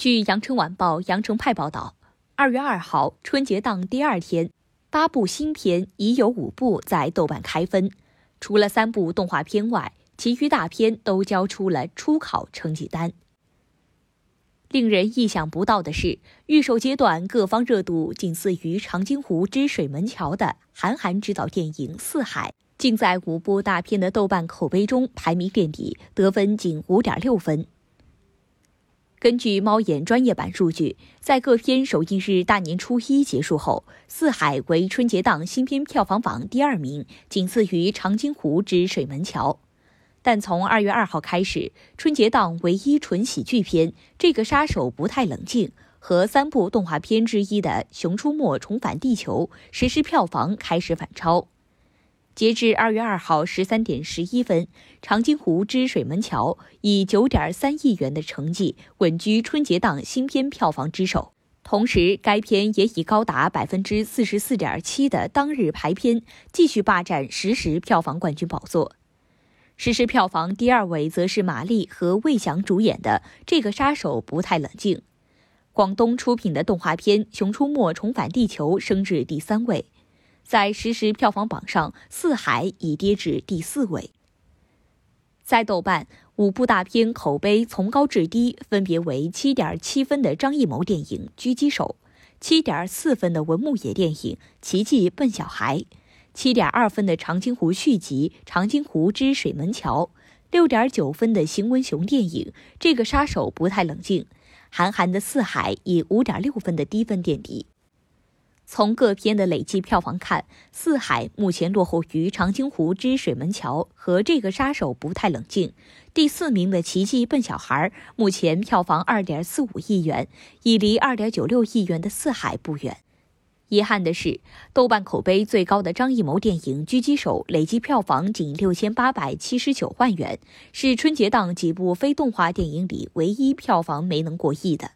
据羊城晚报羊城派报道，二月二号春节档第二天，八部新片已有五部在豆瓣开分，除了三部动画片外，其余大片都交出了初考成绩单。令人意想不到的是，预售阶段各方热度仅次于《长津湖之水门桥》的韩寒执导电影《四海》，竟在五部大片的豆瓣口碑中排名垫底，得分仅五点六分。根据猫眼专业版数据，在各片首映日大年初一结束后，《四海》为春节档新片票房榜第二名，仅次于《长津湖之水门桥》。但从二月二号开始，春节档唯一纯喜剧片《这个杀手不太冷静》和三部动画片之一的《熊出没重返地球》实时票房开始反超。截至二月二号十三点十一分，《长津湖之水门桥》以九点三亿元的成绩稳居春节档新片票房之首。同时，该片也以高达百分之四十四点七的当日排片，继续霸占实时票房冠军宝座。实时票房第二位则是马丽和魏翔主演的《这个杀手不太冷静》。广东出品的动画片《熊出没重返地球》升至第三位。在实时票房榜上，《四海》已跌至第四位。在豆瓣，五部大片口碑从高至低分别为七点七分的张艺谋电影《狙击手》，七点四分的文牧野电影《奇迹笨小孩》，七点二分的长津湖续集《长津湖之水门桥》，六点九分的邢文雄电影《这个杀手不太冷静》，韩寒的《四海》以五点六分的低分垫底。从各片的累计票房看，《四海》目前落后于《长津湖之水门桥》和《这个杀手不太冷静》。第四名的《奇迹笨小孩》目前票房二点四五亿元，已离二点九六亿元的《四海》不远。遗憾的是，豆瓣口碑最高的张艺谋电影《狙击手》累计票房仅六千八百七十九万元，是春节档几部非动画电影里唯一票房没能过亿的。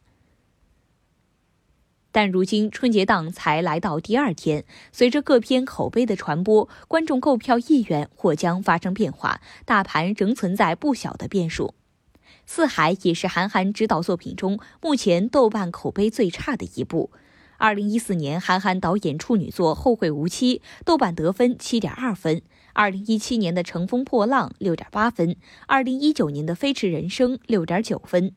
但如今春节档才来到第二天，随着各片口碑的传播，观众购票意愿或将发生变化，大盘仍存在不小的变数。《四海》也是韩寒执导作品中目前豆瓣口碑最差的一部。二零一四年，韩寒导演处女作《后会无期》豆瓣得分七点二分；二零一七年的《乘风破浪》六点八分；二零一九年的《飞驰人生》六点九分。